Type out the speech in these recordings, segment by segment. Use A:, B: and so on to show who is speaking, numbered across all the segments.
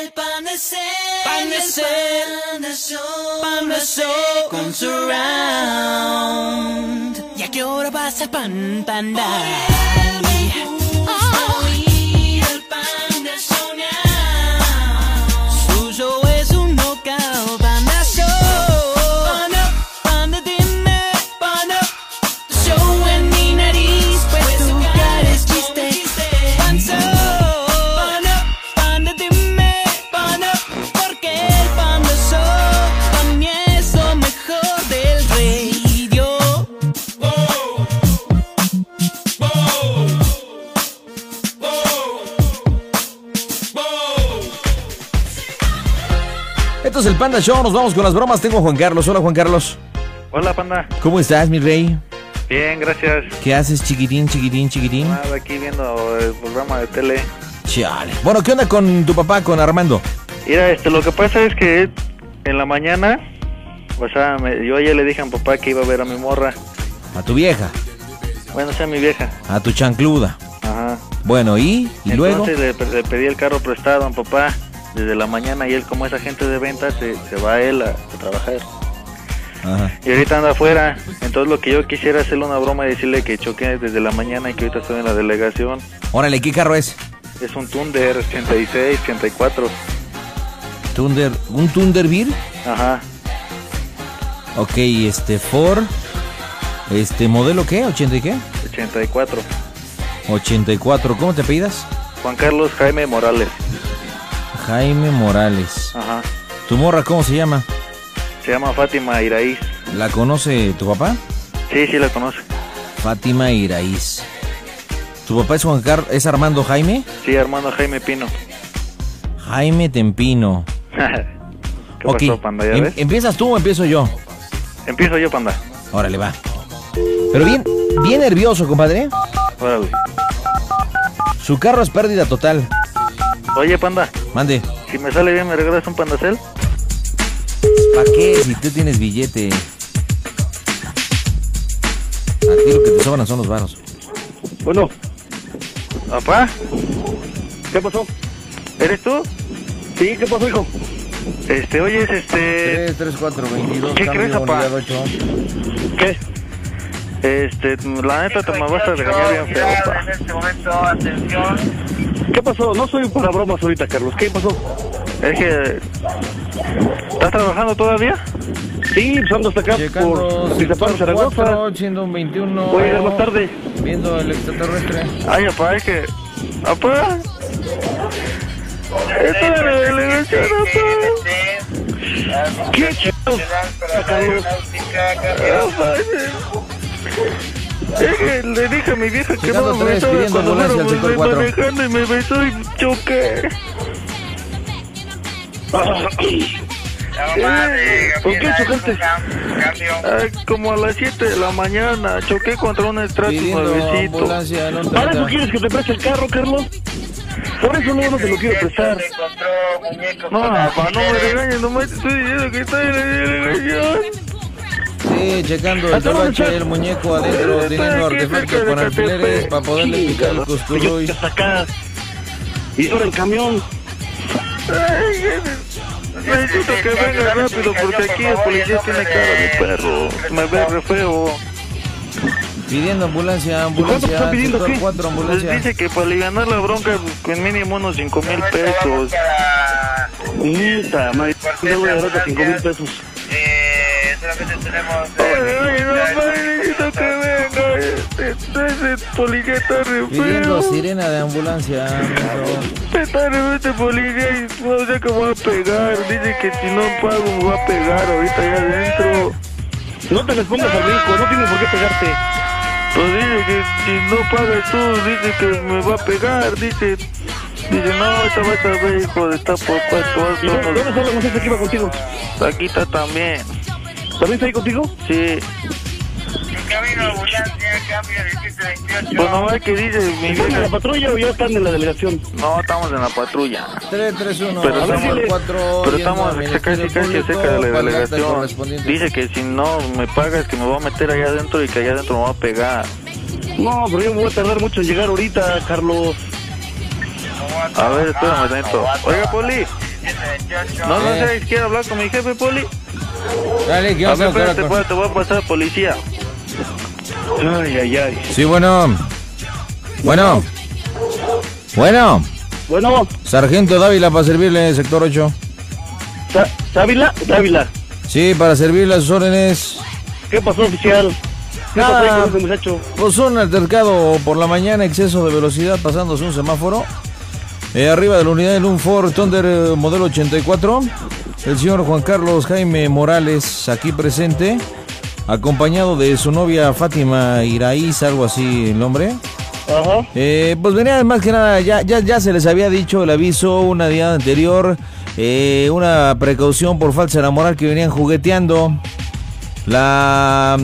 A: El pan de ser, pan de ser, pan de ser, con surround. ¿Y a qué hora vas a pan, panda? El Panda Show,
B: nos vamos con las bromas. Tengo a Juan Carlos. Hola Juan Carlos.
C: Hola, panda.
B: ¿Cómo estás, mi rey?
C: Bien, gracias.
B: ¿Qué haces, chiquitín, chiquitín, chiquitín?
C: Nada, aquí viendo el programa de tele.
B: Chale. Bueno, ¿qué onda con tu papá, con Armando?
C: Mira, este, lo que pasa es que en la mañana, o sea, me- yo ayer le dije a mi papá que iba a ver a mi morra.
B: A tu vieja,
C: Bueno, sea, mi vieja.
B: a tu chancluda.
C: Ajá.
B: Bueno, ¿y? ¿Y luego?
C: Entonces le, le pedí el carro prestado a mi papá desde la mañana y él, como es agente de ventas, se, se va él a, a trabajar.
B: Ajá.
C: Y ahorita anda afuera. Entonces lo que yo quisiera es hacerle una broma y decirle que choqué desde la mañana y que ahorita estoy en la delegación.
B: Órale, ¿qué carro es?
C: Es un Thunder 86, 84.
B: Thunder, ¿Un Thunderbird?
C: Ajá.
B: Ok, este, Ford. Este, ¿modelo qué? ¿80 y qué?
C: 84.
B: 84. ¿Cómo te pidas?
C: Juan Carlos Jaime Morales.
B: Jaime Morales.
C: Ajá.
B: ¿Tu morra cómo se llama?
C: Se llama Fátima Iraíz.
B: ¿La conoce tu papá?
C: Sí, sí la conoce.
B: Fátima Iraíz. ¿Tu papá es Juan Car es Armando Jaime?
C: Sí, hermano Jaime Pino.
B: Jaime Tempino.
C: ¿Qué
B: ok.
C: pasó, panda? ¿Ya
B: Em-
C: ves?
B: ¿Empiezas tú o empiezo yo?
C: Empiezo yo, panda.
B: Órale, va. Pero bien, bien nervioso, compadre.
C: Órale.
B: Su carro es pérdida total.
C: Oye, panda,
B: Mande.
C: si me sale bien, ¿me regalas un pandacel?
B: ¿Para qué? Si tú tienes billete. A ti lo que te sobran son los varos.
D: Bueno,
C: ¿Papá?
D: ¿qué pasó?
C: ¿Eres tú?
D: Sí, ¿qué pasó, hijo?
C: Este, oye, es este...
B: 3, 3, 4, 22,
C: ¿Qué crees, papá?
B: 8.
D: ¿Qué?
C: Este, la neta te me vas a regañar bien feo, papá.
D: ¿Qué pasó? No soy para bromas ahorita, Carlos. ¿Qué pasó?
C: Es que... ¿Estás trabajando todavía?
D: Sí, pues ando hasta acá por Atizapán, Zaragoza.
B: siendo un 21.
D: Voy a llegar más tarde.
B: Viendo el extraterrestre.
C: Ay, papá, es que... Papá... Esto delegación, papá.
D: ¿Qué chingados? Carlos.
C: Papá, Es que le dije a mi vieja que no me
B: pidiendo
C: cuando fuéramos
B: 504.
C: manejando y me besó y choqué. ¿Por qué chocaste? Ay, como a las 7 de la mañana choqué contra un estrato
B: Pidiendo
C: nuevecito.
D: ¿Para eso
B: 30.
D: quieres que te preste el carro, Carlos? Por eso luego no te lo quiero prestar.
C: No, papá, no me regañes, nomás te estoy diciendo que estoy en
B: checando el
D: ¿Hasta dónde
B: tabache,
D: está?
B: el muñeco adentro, teniendo
C: aquí
B: artefactos con alfileres para poderle picar el costurro y...
D: hasta acá. Y ahora el camión.
C: Ay, Necesito que venga rápido porque aquí el policía tiene cara de perro. Me ve re feo.
B: Pidiendo ambulancia,
D: ¿Cuánto
B: ambulancia,
D: está pidiendo,
B: sector
D: qué?
B: 4,
C: Les dice que para aliviar la bronca, con mínimo unos 5 mil pesos.
D: Puta, madre. Voy a dar hasta 5 mil pesos.
C: Oye, oye, no. Este, ese policía está re
B: Pidiendo
C: feo.
B: sirena de ambulancia.
C: Está re este policía y no sé que me va a pegar. Dice que si no pago me va a pegar ahorita allá adentro.
D: No te les pongas al brinco, no tienes por qué pegarte.
C: Pues dice que si no pagas tú, dice que me va a pegar. Dice, dice no, esta vas a ver, hijo de esta por cuatro
D: ¿Y dónde, dónde está la muchacha que iba contigo?
C: Aquí está también.
D: ¿También está ahí contigo?
C: Sí. Pues nomás que dice mi
D: ¿Están en la patrulla o ya están en la delegación?
C: No, estamos en la patrulla.
B: 331
C: Pero
D: A ver,
C: estamos.
B: 4
C: pero estamos casi casi cerca de la delegación. Dice que si no me pagas que me va a meter allá adentro y que allá adentro me va a pegar.
D: No, pero yo me voy a tardar mucho en llegar ahorita, Carlos.
C: A ver, espérame dentro. Oiga, Poli. No, no
B: Eh.
C: sé, quiere hablar con mi jefe, Poli.
B: Dale, ¿qué
C: A ver,
B: a
C: espérate,
B: hacer?
C: espérate, voy a pasar policía.
D: Ay, ay, ay.
B: Sí, bueno. Bueno. Bueno.
D: Bueno,
B: Sargento Dávila para servirle, sector 8.
D: Sa- ¿Dávila? Dávila.
B: Sí, para servirle a sus órdenes.
D: ¿Qué pasó, oficial? ¿Qué
B: Nada.
D: pasó con muchacho?
B: Pues un altercado por la mañana, exceso de velocidad pasándose un semáforo. Eh, arriba de la unidad en un Ford Thunder eh, modelo 84. El señor Juan Carlos Jaime Morales, aquí presente, acompañado de su novia Fátima Iraíz, algo así el nombre.
D: Ajá.
B: Eh, pues venía más que nada, ya, ya, ya se les había dicho el aviso una día anterior, eh, una precaución por falsa enamorar que venían jugueteando. La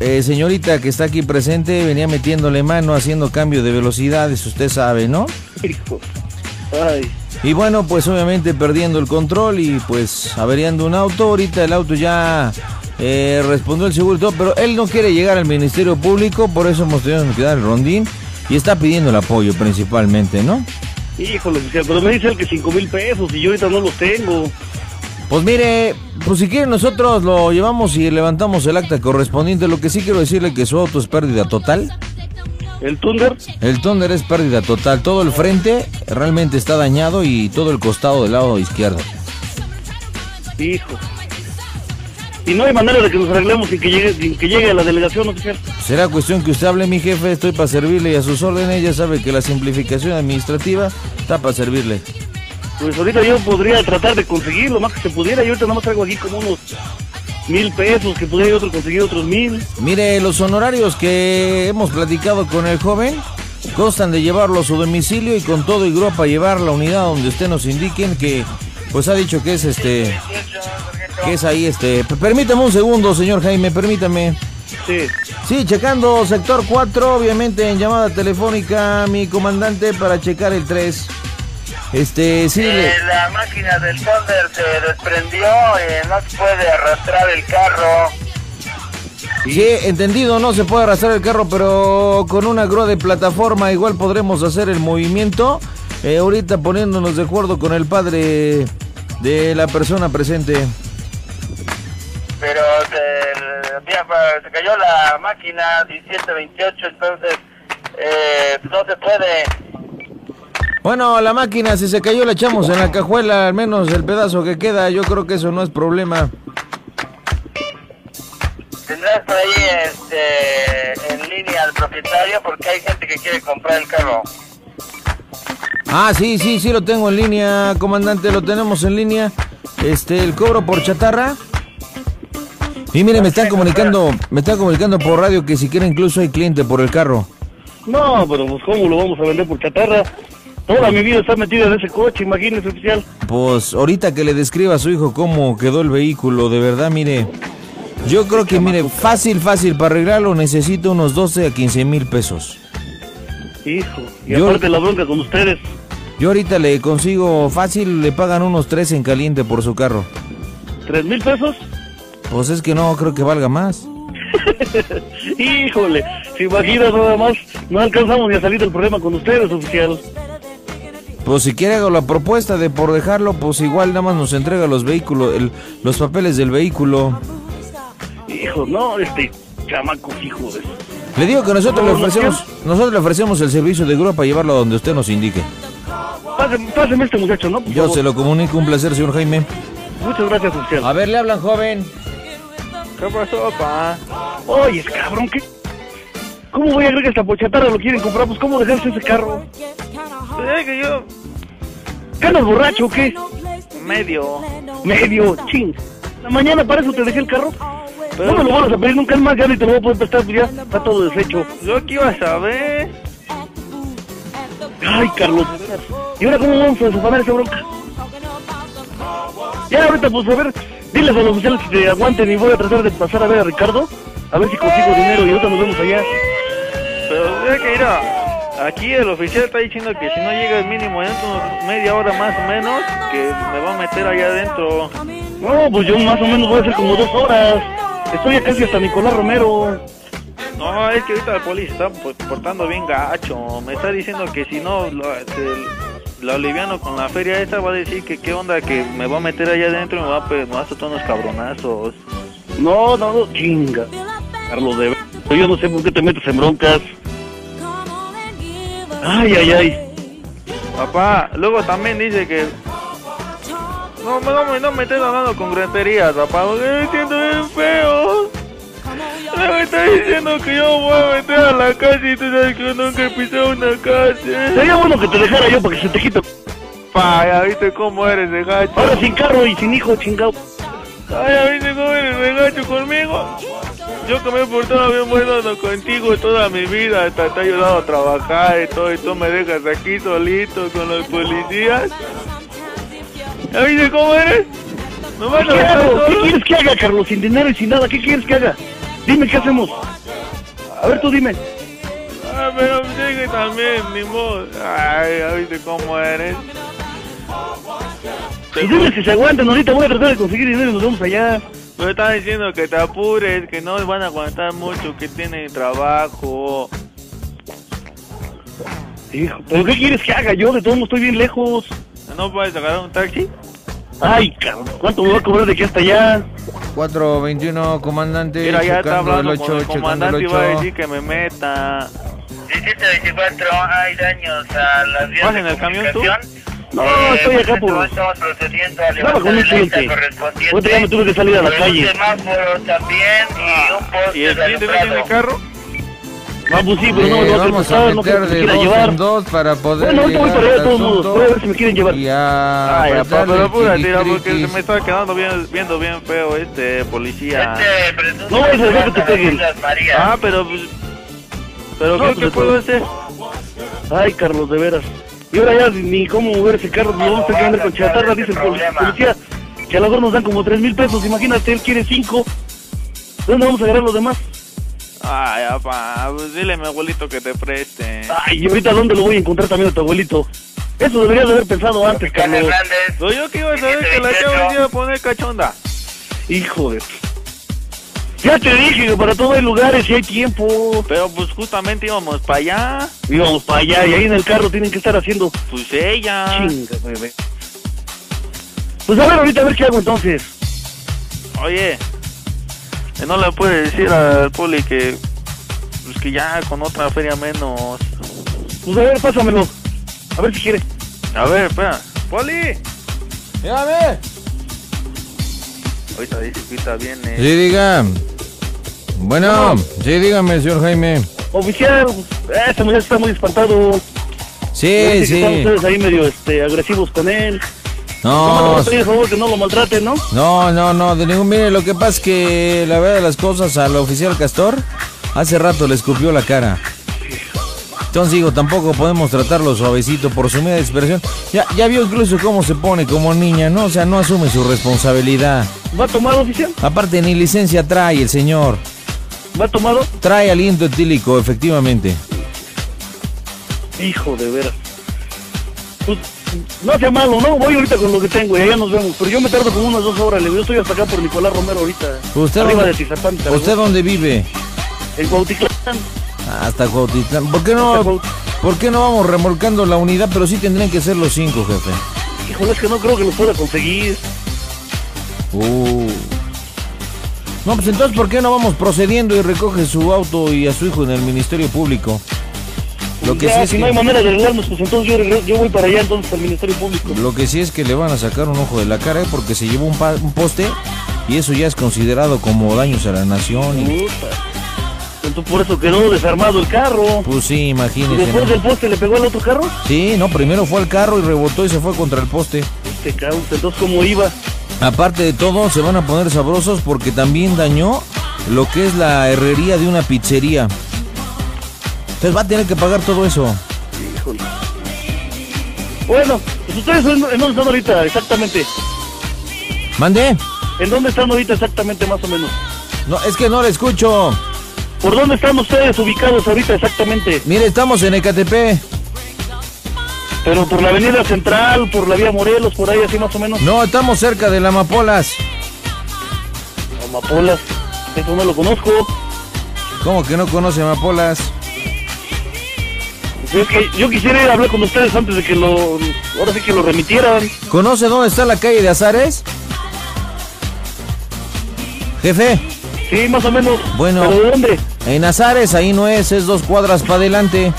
B: eh, señorita que está aquí presente venía metiéndole mano, haciendo cambio de velocidades, usted sabe, ¿no?
D: Hijo. Ay.
B: Y bueno, pues obviamente perdiendo el control y pues averiando un auto. Ahorita el auto ya eh, respondió el seguro y todo, pero él no quiere llegar al Ministerio Público, por eso hemos tenido que dar el rondín y está pidiendo el apoyo principalmente, ¿no?
D: Híjole, oficial, pero me dice él que cinco mil pesos y yo ahorita no los tengo.
B: Pues mire, pues si quiere nosotros lo llevamos y levantamos el acta correspondiente. Lo que sí quiero decirle que su auto es pérdida total.
D: ¿El Thunder?
B: El Thunder es pérdida total. Todo el frente realmente está dañado y todo el costado del lado izquierdo.
D: Hijo. Y no hay manera de que nos arreglemos sin que llegue, sin que llegue a la delegación oficial.
B: Será cuestión que usted hable, mi jefe. Estoy para servirle y a sus órdenes. Ya sabe que la simplificación administrativa está para servirle.
D: Pues ahorita yo podría tratar de conseguir lo más que se pudiera. Yo ahorita nada más traigo aquí como unos mil pesos, que yo otro conseguir otros mil.
B: Mire, los honorarios que hemos platicado con el joven constan de llevarlo a su domicilio y con todo y grúa para llevar la unidad donde usted nos indiquen que pues ha dicho que es este que es ahí este permítame un segundo señor Jaime permítame
D: Sí.
B: sí checando sector 4 obviamente en llamada telefónica mi comandante para checar el 3 este sí
E: Eh, la máquina del Thunder se desprendió, eh, no se puede arrastrar el carro.
B: Sí, entendido, no se puede arrastrar el carro, pero con una grúa de plataforma igual podremos hacer el movimiento. Eh, ahorita poniéndonos de acuerdo con el padre de la persona presente.
E: Pero se, ya, se cayó la máquina 1728, entonces eh, no se puede.
B: Bueno, la máquina, si se cayó, la echamos en la cajuela, al menos el pedazo que queda. Yo creo que eso no es problema.
E: Tendrás por ahí este, en línea al propietario porque hay gente que quiere comprar el carro.
B: Ah, sí, sí, sí, lo tengo en línea, comandante, lo tenemos en línea. Este, el cobro por chatarra. Y mire, me están comunicando, me están comunicando por radio que si quiere incluso hay cliente por el carro.
D: No, pero pues cómo lo vamos a vender por chatarra. Toda mi vida está metida en ese coche, imagínese oficial.
B: Pues ahorita que le describa a su hijo cómo quedó el vehículo, de verdad, mire. Yo creo que, mire, fácil, fácil, para arreglarlo necesito unos 12 a 15 mil pesos.
D: Hijo. Y
B: Yo-
D: aparte la bronca con ustedes.
B: Yo ahorita le consigo fácil, le pagan unos 3 en caliente por su carro.
D: ¿Tres mil pesos?
B: Pues es que no creo que valga más.
D: Híjole, si imaginas nada más, no alcanzamos ni a salir del problema con ustedes, oficial.
B: Pues si quiere hago la propuesta de por dejarlo, pues igual nada más nos entrega los vehículos, el- los papeles del vehículo.
D: Hijo, no, este chamaco, hijo de...
B: Le digo que nosotros le
D: no
B: ofrecemos, nosotros le ofrecemos el servicio de grúa para llevarlo a donde usted nos indique.
D: Páseme, páseme este muchacho, ¿no? Por
B: Yo
D: favor.
B: se lo comunico, un placer, señor Jaime.
D: Muchas gracias, oficial.
B: A ver, le hablan, joven.
C: ¿Qué pasó, pa?
D: Oye, es cabrón, ¿qué? ¿Cómo voy a creer que esta pochatarra lo quieren comprar? Pues, ¿cómo dejarse ese carro?
C: Pues es que yo,
D: ¿Qué andas borracho o qué?
C: medio.
D: Medio, ching. La mañana para eso te dejé el carro.
C: Pero-
D: no me lo vuelvas a pedir nunca más, ya ni te lo voy a poder prestar, pues ya está todo deshecho.
C: Yo que iba a saber.
D: Ay, Carlos. ¿Y ahora cómo vamos a desafanar esa bronca? Ya, ahorita, pues, a ver, diles a los oficiales que te aguanten y voy a tratar de pasar a ver a Ricardo, a ver si consigo dinero y ahorita nos vemos allá.
C: Pero que mira, aquí el oficial está diciendo que si no llega el mínimo dentro de media hora más o menos, que me va a meter allá adentro.
D: No, pues yo más o menos voy a hacer como dos horas. Estoy ya casi hasta Nicolás Romero.
C: No, es que ahorita la policía está pues, portando bien gacho. Me está diciendo que si no lo, se- la aliviano con la feria esa, va a decir que qué onda, que me va a meter allá adentro y me va a, me va a soltar unos cabronazos.
D: No, no, no, chinga. Carlos, de Yo no sé por qué te metes en broncas. Ay, ay, ay.
C: Papá, luego también dice que... No, no, no, me estés hablando con groserías, papá, porque me siento bien feo. Luego está diciendo que yo voy a meter a la calle y tú sabes que yo nunca he pisado una calle.
D: Sería bueno que te dejara yo para que se te quite.
C: Pa, ya viste cómo eres de gacho.
D: Ahora sin carro y sin hijo, chingado.
C: Ay, ya viste cómo eres de gacho conmigo. Yo que me he portado bien bueno no, contigo toda mi vida, hasta te he ayudado a trabajar y todo, y tú me dejas aquí solito con los policías. ¿Ya viste cómo eres? ¿No a
D: ¿Qué hago? ¿Qué quieres que haga, Carlos? Sin dinero y sin nada. ¿Qué quieres que haga? Dime, ¿qué hacemos? A ver, tú dime.
C: Ah, pero sigue también, ni modo. Ay, ya viste cómo eres.
D: Pues dime si se aguantan. Ahorita voy a tratar de conseguir dinero y nos vamos allá.
C: Me están diciendo que te apures, que no van a aguantar mucho, que tienen trabajo.
D: Hijo, ¿pero qué quieres que haga yo? De modos estoy bien lejos.
C: ¿No puedes agarrar un taxi?
D: Ay, cabrón, ¿cuánto me va a cobrar de aquí hasta allá?
B: 421, comandante.
C: Mira, ya está hablando
B: el
C: con
B: 8,
C: el
B: checando
C: comandante
B: el
C: va a
B: 8.
C: decir que me meta.
E: 1724 hay daños a las vías
C: ¿Vas
E: de
C: en el camión tú?
D: No,
E: Eh,
D: estoy acá por...
E: Estamos procediendo a
D: Estaba con un
E: levantar el acta
D: cliente.
E: correspondiente.
D: Ahorita ya me tuve que salir a la calle.
E: Un semáforo también y un poste
C: ¿Y el
E: de
C: cliente no tiene
E: alumbrado.
C: carro?
D: No, pues sí, pero no me
B: Eh,
D: voy
B: vamos a
D: no
B: meter
D: que
B: de dos
D: llevar.
B: en dos para poder
D: Bueno, ahorita voy para allá todos modos. Voy a ver si me quieren llevar.
B: Y a
C: Ay, papá, pero apúrate, porque me está quedando bien, viendo bien feo este policía.
E: Este
D: No vayas a dejar que te peguen.
C: Ah, pero... pues, ¿Pero
D: No,
C: qué, puedo hacer?
D: Ay, Carlos, de veras. Y ahora ya ni cómo mover ese carro, nos vamos a que andar con chatarra, dice el pol- policía. Que a lo mejor nos dan como tres mil pesos, imagínate, él quiere cinco. ¿De dónde vamos a agarrar los demás?
C: Ay, papá, pues dile a mi abuelito que te preste.
D: Ay, ¿y ahorita dónde lo voy a encontrar también a tu abuelito? Eso deberías de haber pensado antes, Carlos.
C: Soy yo que iba a saber que la chava iba a poner cachonda.
D: Hijo de... Ya te dije que para todo hay lugares y hay tiempo.
C: Pero pues justamente íbamos para allá.
D: Íbamos para allá y ahí en el carro tienen que estar haciendo...
C: Pues ella.
D: Chinga, bebé. Pues a ver, ahorita a ver qué hago entonces.
C: Oye, no le puede decir al poli que pues que ya con otra feria menos.
D: Pues a ver, pásamelo. A ver si quiere.
C: A ver, espera. Poli.
B: Dígame.
C: Ahorita dice que viene.
B: Sí, diga. Bueno, sí, dígame, señor Jaime.
D: Oficial, este muchacho está muy espantado.
B: Sí,
D: que Están
B: sí.
D: ustedes ahí medio este, agresivos con él.
B: No,
D: No, por favor que no lo maltraten, ¿no?
B: no, no, no, de ningún. Mire, lo que pasa es que la verdad de las cosas al oficial Castor hace rato le escupió la cara. Entonces digo, tampoco podemos tratarlo suavecito por su media expresión. Ya, ya vio incluso cómo se pone como niña, ¿no? O sea, no asume su responsabilidad.
D: ¿Va tomado, oficial?
B: Aparte, ni licencia trae el señor.
D: ¿Va tomado?
B: Trae aliento etílico, efectivamente.
D: Hijo de veras. Pues, no sea malo, ¿no? Voy ahorita con lo que tengo y allá nos vemos. Pero yo me tardo como unas dos horas. Le digo, yo estoy hasta acá por Nicolás Romero ahorita.
B: ¿Usted
D: arriba
B: dónde-
D: de Tizapán. Zaragoza.
B: ¿Usted dónde vive?
D: En Cuautitlán.
B: Hasta Cuautitlán. ¿Por qué no, ¿por qué no vamos remolcando la unidad? Pero sí tendrían que ser los cinco, jefe.
D: Híjole, es que no creo que los pueda conseguir.
B: Uh. No, pues entonces, ¿por qué no vamos procediendo y recoge su auto y a su hijo en el Ministerio Público? Lo que
D: Ya,
B: sí es
D: si
B: que,
D: no hay manera de arreglarnos, pues entonces yo, yo voy para allá entonces al Ministerio Público.
B: lo que sí es que le van a sacar un ojo de la cara ¿eh? porque se llevó un, pa- un poste y eso ya es considerado como daños a la nación. Y.
D: Entonces por eso quedó desarmado el carro.
B: pues sí,
D: Y
B: imagínese.
D: después
B: ¿no?
D: del poste le pegó al otro carro.
B: Sí, no, primero fue al carro y rebotó y se fue contra el poste.
D: Este cabrón, entonces cómo iba.
B: Aparte de todo, se van a poner sabrosos porque también dañó lo que es la herrería de una pizzería. Entonces va a tener que pagar todo eso.
D: Híjole. Bueno, pues ustedes en, en dónde están ahorita exactamente.
B: ¿Mande?
D: ¿En dónde están ahorita exactamente más o menos?
B: No, es que no le escucho.
D: ¿Por dónde están ustedes ubicados ahorita exactamente?
B: Mire, estamos en Ecatepec.
D: Pero por la avenida central, por la vía Morelos, por ahí así más o menos.
B: No, estamos cerca de la Amapolas.
D: Amapolas, eso no lo conozco.
B: ¿Cómo que no conoce Amapolas?
D: Pues Es que yo quisiera ir a hablar con ustedes antes de que lo. Ahora sí que lo remitieran.
B: ¿Conoce dónde está la calle de Azares? Jefe,
D: Sí, más o menos.
B: Bueno.
D: ¿Pero de dónde?
B: en Azares ahí no es, es dos cuadras para adelante.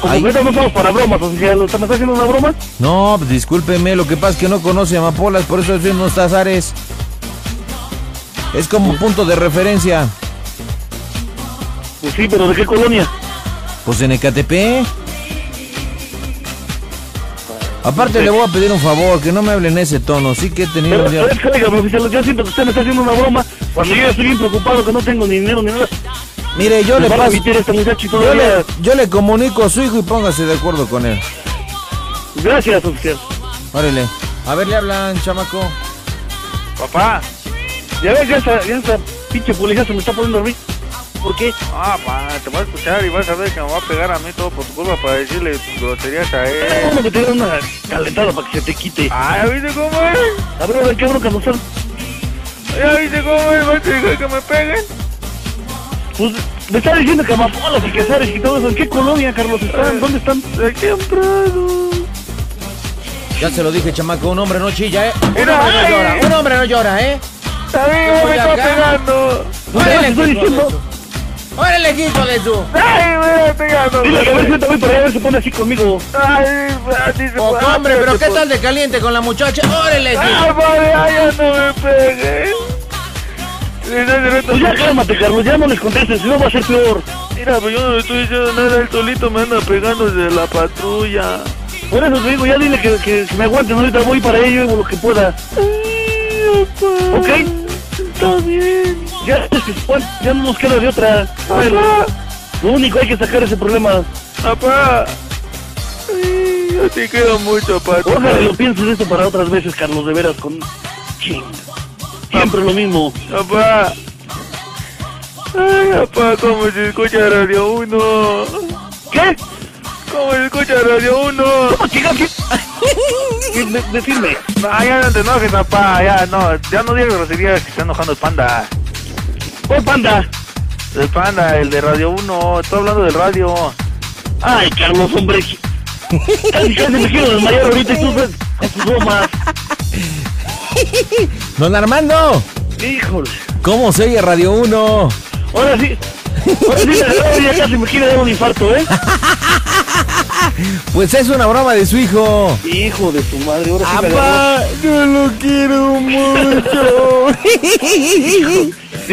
D: Como que ahorita no estamos para bromas, oficial. ¿Me está haciendo una broma?
B: No, pues, discúlpeme, lo que pasa es que no conoce Amapolas, por eso es no está Azares. Es como punto de referencia.
D: Pues sí, pero ¿de qué colonia?
B: Pues en Ecatepec. Aparte le voy a pedir un favor, que no me hable en ese tono, sí que he tenido
D: Pero, a ver, cáigame, oficial. Yo siento que usted me está haciendo una broma. Cuando yo ya estoy bien preocupado que no tengo ni dinero ni nada.
B: Mire, yo le
D: ¿Me va
B: paso...
D: y
B: Yo le, yo le comunico a su hijo y póngase de acuerdo con él.
D: Gracias, oficial.
B: Órale. A ver, le hablan, chamaco.
C: Papá.
D: Ya ves, ya esa, ya esa pinche policía se me está poniendo a mí. ¿Por qué?
C: Ah, pa, te vas a escuchar y vas a ver que me va a pegar a mí todo por tu culpa para decirle groserías a él.
D: bueno que te una calentada para que se te quite.
C: Ah, ¿ya viste cómo es?
D: A ver, a ver, qué bronca nos están.
C: ¿Ya viste cómo es? ¿Vas a dejar que me peguen?
D: Pues me está diciendo que amapolas y que sabes y todo eso. ¿En qué colonia, Carlos? ¿Están? ¿Dónde están?
C: Prado.
B: Ya se lo dije, chamaco, un hombre no chilla, ¿eh? Un hombre no
C: ay.
B: llora, un hombre no llora, ¿eh?
C: Amigo, me está pegando.
D: Pues te estoy diciendo.
B: ¡Órale, quito de su!
C: Ay, me está pegando.
D: Dile que a ver si te voy para allá a ver si se pone así conmigo.
C: Ay, así se
B: Oh,
C: puede.
B: hombre, pero ¿qué tal de caliente con la muchacha? ¡Órale,
C: Ah,
B: quito!
C: vale, ay, ya no me peguen.
D: Pues ya cálmate, Carlos, ya no les contestes, si no va a ser peor.
C: Mira, pues yo no le estoy diciendo nada, él solito me anda pegando desde la patrulla.
D: Por eso te digo, ya dile que, que, que me aguanten, ahorita voy para ello y hago lo que pueda.
C: Ay, papá.
D: ¿Ok?
C: Está bien.
D: Ya, ya no nos queda de otra. Ver, lo único hay que sacar ese problema.
C: Papá. Ay, yo te quiero mucho, papá.
D: Ojalá lo pienses esto para otras veces, Carlos, de veras, con... Ching. Siempre lo mismo.
C: Papá. Ay, papá, ¿cómo se escucha Radio 1?
D: ¿Qué?
C: ¿Cómo se escucha Radio 1?
D: ¿Cómo chingas? ¿Qué? ¿Qué? De- Decirme.
C: No, ya no te enojes, papá. Ya no, ya no digas groserías que está enojando el panda.
D: ¿Cuál panda?
C: El panda, el de Radio 1. Estoy hablando del radio.
D: Ay, Carlos, hombre. Casi, casi me quiero desmayar ahorita y tú con tus bromas.
B: Don Armando,
D: Híjole.
B: ¿cómo se oye Radio 1?
D: Ahora sí. Ahora sí, ya casi me quiere dar un infarto, ¿eh?
B: Pues es una broma de su hijo.
D: Hijo de tu madre, ahora sí.
B: ¡Yo lo quiero mucho!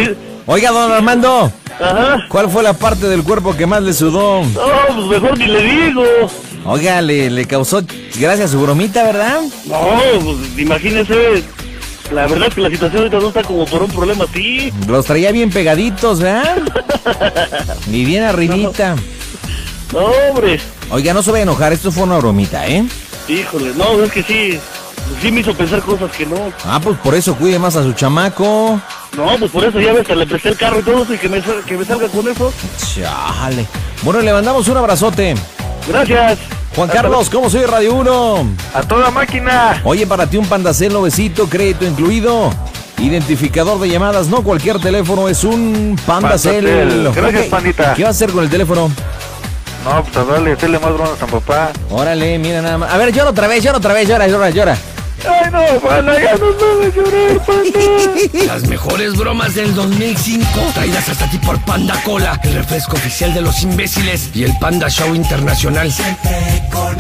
B: Oiga, don Armando,
D: Ajá.
B: ¿cuál fue la parte del cuerpo que más le sudó?
D: No, pues mejor ni le digo.
B: Oiga, le, le causó gracias a su bromita, ¿verdad?
D: No, pues imagínese. La verdad es que la situación ahorita no está como por un problema así.
B: Los traía bien pegaditos, ¿verdad? Y bien arribita.
D: No, hombre.
B: Oiga, no se vaya a enojar, esto fue una bromita, ¿eh?
D: Híjole, no, es que sí. Sí me hizo pensar cosas que no.
B: Ah, pues por eso cuide más a su chamaco.
D: No, pues por eso ya ves, le presté el carro y todo eso y que me, que me salga con eso.
B: Chale. Bueno, le mandamos un abrazote.
D: Gracias.
B: Juan Carlos, ¿cómo soy Radio 1?
C: A toda máquina.
B: Oye, para ti un Pandacel nuevecito, crédito incluido. Identificador de llamadas, no cualquier teléfono, es un Pandacel.
C: Pandacel. Gracias, pandita.
B: ¿Qué vas a hacer con el teléfono?
C: No, pues a darle, hacerle más bromas a papá.
B: Órale, mira nada más. A ver, llora otra vez, llora otra vez, llora, llora, llora.
C: Ay, no, panda, ya no sabes llorar, panda.
F: Las mejores bromas del 2005, traídas hasta ti por Panda Cola, el refresco oficial de los imbéciles y el Panda Show Internacional.
A: Siempre con